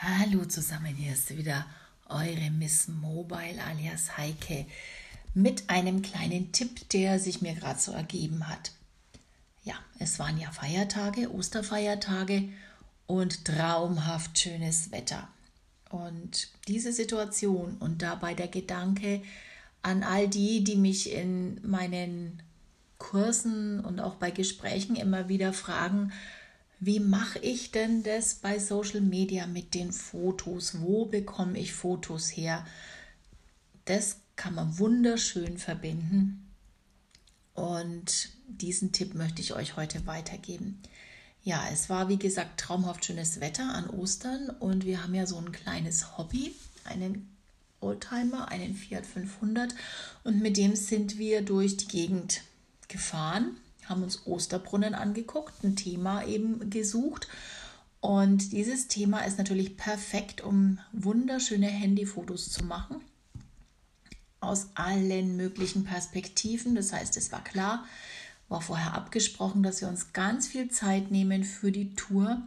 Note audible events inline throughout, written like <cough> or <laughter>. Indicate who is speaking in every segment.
Speaker 1: Hallo zusammen, hier ist wieder eure Miss Mobile alias Heike mit einem kleinen Tipp, der sich mir gerade so ergeben hat. Ja, es waren ja Feiertage, Osterfeiertage und traumhaft schönes Wetter. Und diese Situation und dabei der Gedanke an all die, die mich in meinen Kursen und auch bei Gesprächen immer wieder fragen, wie mache ich denn das bei Social Media mit den Fotos? Wo bekomme ich Fotos her? Das kann man wunderschön verbinden. Und diesen Tipp möchte ich euch heute weitergeben. Ja, es war wie gesagt traumhaft schönes Wetter an Ostern und wir haben ja so ein kleines Hobby, einen Oldtimer, einen Fiat 500 und mit dem sind wir durch die Gegend gefahren haben uns Osterbrunnen angeguckt, ein Thema eben gesucht. Und dieses Thema ist natürlich perfekt, um wunderschöne Handyfotos zu machen. Aus allen möglichen Perspektiven. Das heißt, es war klar, war vorher abgesprochen, dass wir uns ganz viel Zeit nehmen für die Tour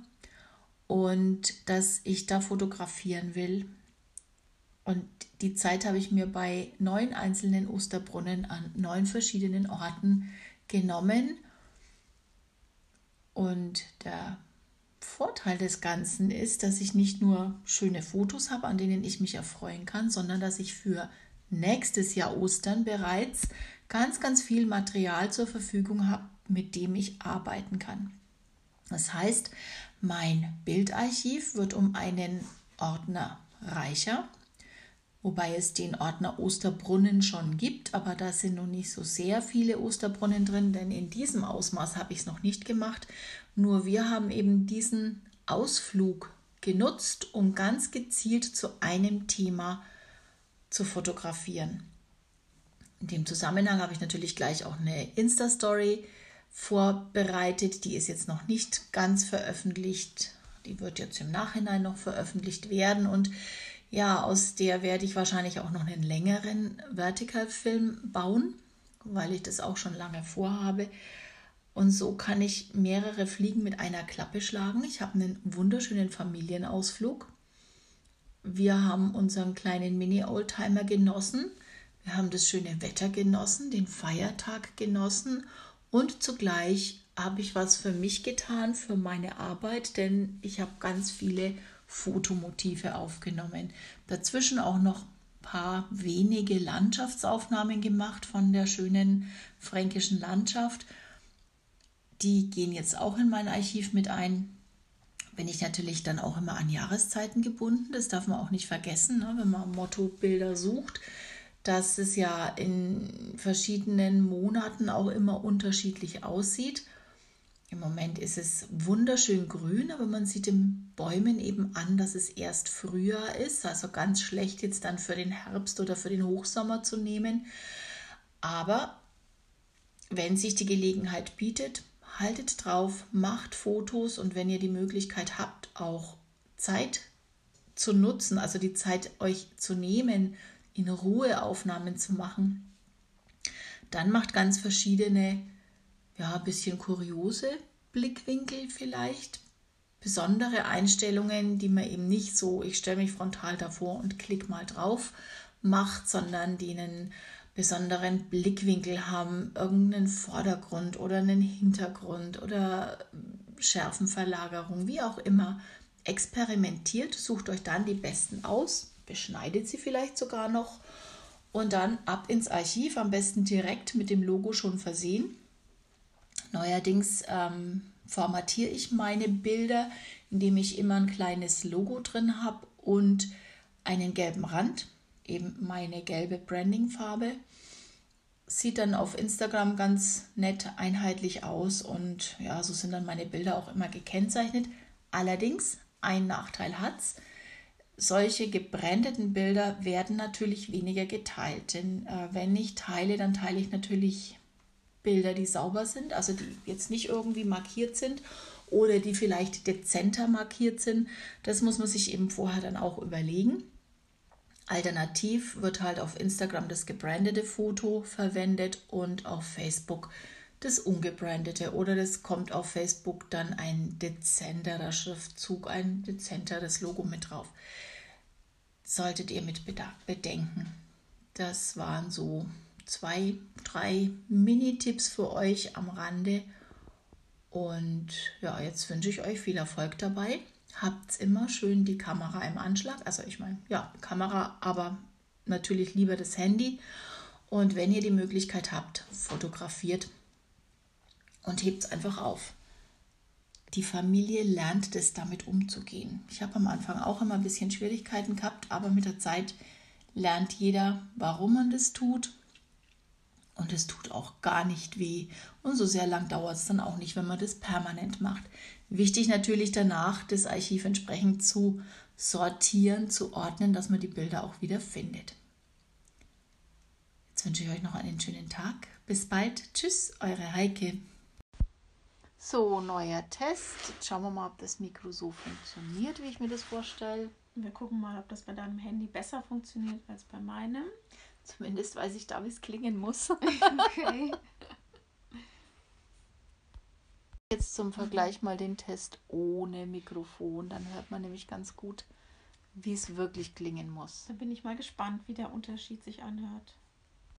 Speaker 1: und dass ich da fotografieren will. Und die Zeit habe ich mir bei neun einzelnen Osterbrunnen an neun verschiedenen Orten genommen. Und der Vorteil des Ganzen ist, dass ich nicht nur schöne Fotos habe, an denen ich mich erfreuen kann, sondern dass ich für nächstes Jahr Ostern bereits ganz, ganz viel Material zur Verfügung habe, mit dem ich arbeiten kann. Das heißt, mein Bildarchiv wird um einen Ordner reicher wobei es den Ordner Osterbrunnen schon gibt, aber da sind noch nicht so sehr viele Osterbrunnen drin, denn in diesem Ausmaß habe ich es noch nicht gemacht. Nur wir haben eben diesen Ausflug genutzt, um ganz gezielt zu einem Thema zu fotografieren. In dem Zusammenhang habe ich natürlich gleich auch eine Insta-Story vorbereitet. Die ist jetzt noch nicht ganz veröffentlicht. Die wird jetzt im Nachhinein noch veröffentlicht werden. Und ja, aus der werde ich wahrscheinlich auch noch einen längeren Vertical-Film bauen, weil ich das auch schon lange vorhabe. Und so kann ich mehrere Fliegen mit einer Klappe schlagen. Ich habe einen wunderschönen Familienausflug. Wir haben unseren kleinen Mini-Oldtimer genossen. Wir haben das schöne Wetter genossen, den Feiertag genossen und zugleich habe ich was für mich getan, für meine Arbeit, denn ich habe ganz viele Fotomotive aufgenommen. Dazwischen auch noch ein paar wenige Landschaftsaufnahmen gemacht von der schönen fränkischen Landschaft. Die gehen jetzt auch in mein Archiv mit ein. Bin ich natürlich dann auch immer an Jahreszeiten gebunden. Das darf man auch nicht vergessen, ne? wenn man Mottobilder sucht, dass es ja in verschiedenen Monaten auch immer unterschiedlich aussieht. Im Moment ist es wunderschön grün, aber man sieht den Bäumen eben an, dass es erst Frühjahr ist. Also ganz schlecht jetzt dann für den Herbst oder für den Hochsommer zu nehmen. Aber wenn sich die Gelegenheit bietet, haltet drauf, macht Fotos und wenn ihr die Möglichkeit habt, auch Zeit zu nutzen, also die Zeit euch zu nehmen, in Ruhe Aufnahmen zu machen, dann macht ganz verschiedene ja, ein bisschen kuriose Blickwinkel vielleicht, besondere Einstellungen, die man eben nicht so, ich stelle mich frontal davor und klick mal drauf macht, sondern die einen besonderen Blickwinkel haben, irgendeinen Vordergrund oder einen Hintergrund oder Schärfenverlagerung, wie auch immer. Experimentiert, sucht euch dann die besten aus, beschneidet sie vielleicht sogar noch und dann ab ins Archiv, am besten direkt mit dem Logo schon versehen Neuerdings ähm, formatiere ich meine Bilder, indem ich immer ein kleines Logo drin habe und einen gelben Rand, eben meine gelbe Brandingfarbe. Sieht dann auf Instagram ganz nett einheitlich aus und ja, so sind dann meine Bilder auch immer gekennzeichnet. Allerdings, ein Nachteil hat es. Solche gebrandeten Bilder werden natürlich weniger geteilt, denn äh, wenn ich teile, dann teile ich natürlich Bilder, die sauber sind, also die jetzt nicht irgendwie markiert sind oder die vielleicht dezenter markiert sind. Das muss man sich eben vorher dann auch überlegen. Alternativ wird halt auf Instagram das gebrandete Foto verwendet und auf Facebook das ungebrandete oder das kommt auf Facebook dann ein dezenterer Schriftzug, ein dezenteres Logo mit drauf. Solltet ihr mit bedenken. Das waren so zwei, drei Mini-Tipps für euch am Rande. Und ja, jetzt wünsche ich euch viel Erfolg dabei. Habt immer schön die Kamera im Anschlag. Also ich meine, ja, Kamera, aber natürlich lieber das Handy. Und wenn ihr die Möglichkeit habt, fotografiert und hebt es einfach auf. Die Familie lernt es damit umzugehen. Ich habe am Anfang auch immer ein bisschen Schwierigkeiten gehabt, aber mit der Zeit lernt jeder, warum man das tut. Und es tut auch gar nicht weh. Und so sehr lang dauert es dann auch nicht, wenn man das permanent macht. Wichtig natürlich danach, das Archiv entsprechend zu sortieren, zu ordnen, dass man die Bilder auch wieder findet. Jetzt wünsche ich euch noch einen schönen Tag. Bis bald. Tschüss, eure Heike. So, neuer Test. Jetzt schauen wir mal, ob das Mikro so funktioniert, wie ich mir das vorstelle.
Speaker 2: Wir gucken mal, ob das bei deinem Handy besser funktioniert als bei meinem.
Speaker 1: Zumindest weiß ich da, wie es klingen muss. <laughs> Okay. Jetzt zum Vergleich mal den Test ohne Mikrofon. Dann hört man nämlich ganz gut, wie es wirklich klingen muss.
Speaker 2: Da bin ich mal gespannt, wie der Unterschied sich anhört.